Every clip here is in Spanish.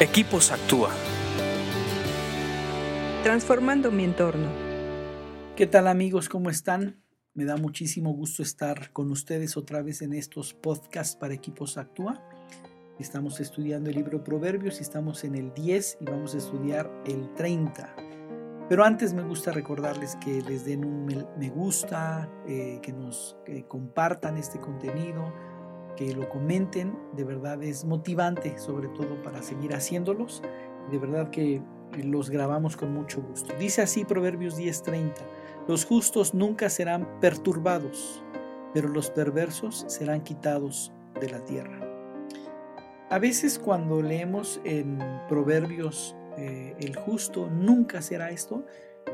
Equipos Actúa. Transformando mi entorno. ¿Qué tal amigos? ¿Cómo están? Me da muchísimo gusto estar con ustedes otra vez en estos podcasts para Equipos Actúa. Estamos estudiando el libro Proverbios y estamos en el 10 y vamos a estudiar el 30. Pero antes me gusta recordarles que les den un me gusta, eh, que nos compartan este contenido, que lo comenten, de verdad es motivante, sobre todo para seguir haciéndolos. De verdad que los grabamos con mucho gusto. Dice así Proverbios 10:30, los justos nunca serán perturbados, pero los perversos serán quitados de la tierra. A veces cuando leemos en Proverbios eh, el justo nunca será esto,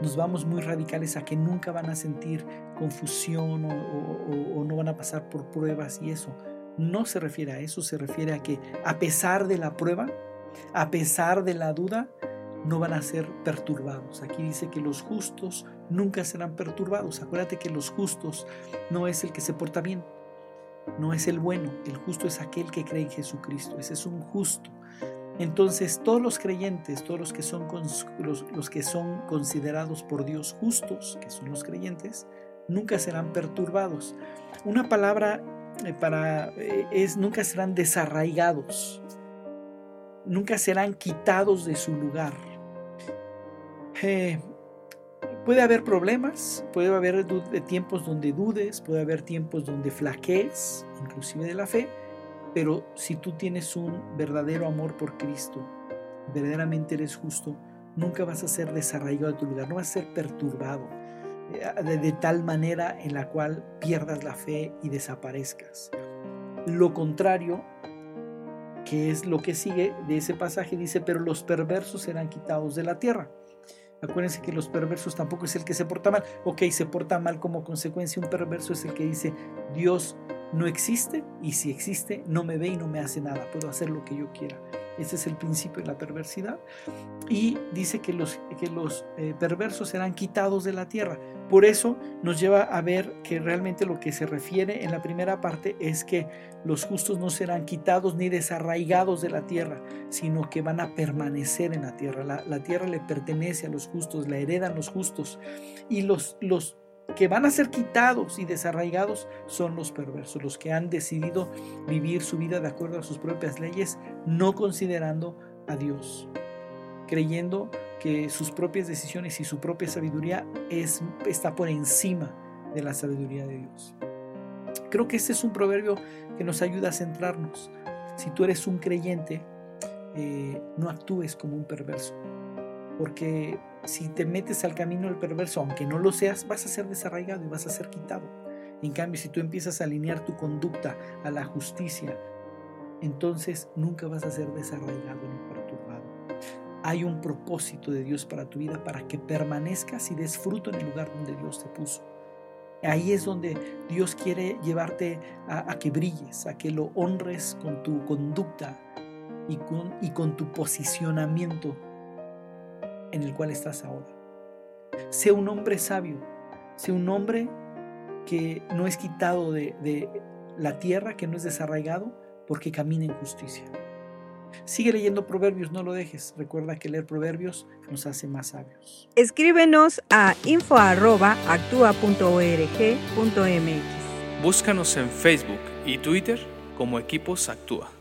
nos vamos muy radicales a que nunca van a sentir confusión o no van a pasar por pruebas y eso no se refiere a eso, se refiere a que a pesar de la prueba, a pesar de la duda, no van a ser perturbados. Aquí dice que los justos nunca serán perturbados. Acuérdate que los justos no es el que se porta bien, no es el bueno, el justo es aquel que cree en Jesucristo, ese es un justo. Entonces todos los creyentes, todos los que son, los, los que son considerados por Dios justos, que son los creyentes, nunca serán perturbados. Una palabra para, eh, es, nunca serán desarraigados, nunca serán quitados de su lugar. Eh, puede haber problemas, puede haber tiempos donde dudes, puede haber tiempos donde flaquees, inclusive de la fe, pero si tú tienes un verdadero amor por Cristo, verdaderamente eres justo, nunca vas a ser desarraigado de tu lugar, no vas a ser perturbado de, tal manera en la cual pierdas la fe y desaparezcas. Lo contrario, que es lo que sigue de ese pasaje, dice, pero los perversos serán quitados de la tierra. Acuérdense que los perversos tampoco es el que se porta mal. Ok, se porta mal como consecuencia. Un perverso es el que dice, Dios no existe y si existe no me ve y no me hace nada. Puedo hacer lo que yo quiera. Ese es el principio de la perversidad. Y dice que los, que los eh, perversos serán quitados de la tierra. Por eso nos lleva a ver que realmente lo que se refiere en la primera parte es que los justos no serán quitados ni desarraigados de la tierra, sino que van a permanecer en la tierra. La, tierra le pertenece a los justos, la heredan los justos. Y los, los que van a ser quitados y desarraigados son los perversos, los que han decidido vivir su vida de acuerdo a sus propias leyes, no considerando a Dios, creyendo que sus propias decisiones y su propia sabiduría es, está por encima de la sabiduría de Dios. Creo que este es un proverbio que nos ayuda a centrarnos. Si tú eres un creyente, eh, no actúes como un perverso, porque si te metes al camino del perverso, aunque no lo seas, vas a ser desarraigado y vas a ser quitado. En cambio, si tú empiezas a alinear tu conducta a la justicia, entonces nunca vas a ser desarraigado ni. Hay un propósito de Dios para tu vida, para que permanezcas y des fruto en el lugar donde Dios te puso. Ahí es donde Dios quiere llevarte a, que brilles, a que lo honres con tu conducta y con, y con tu posicionamiento en el cual estás ahora. Sé un hombre sabio, sé un hombre que no es quitado de, la tierra, que no es desarraigado, porque camina en justicia. Sigue leyendo proverbios, no lo dejes. Recuerda que leer proverbios nos hace más sabios. Escríbenos a info.actua.org.mx. Búscanos en Facebook y Twitter como Equipos Actúa.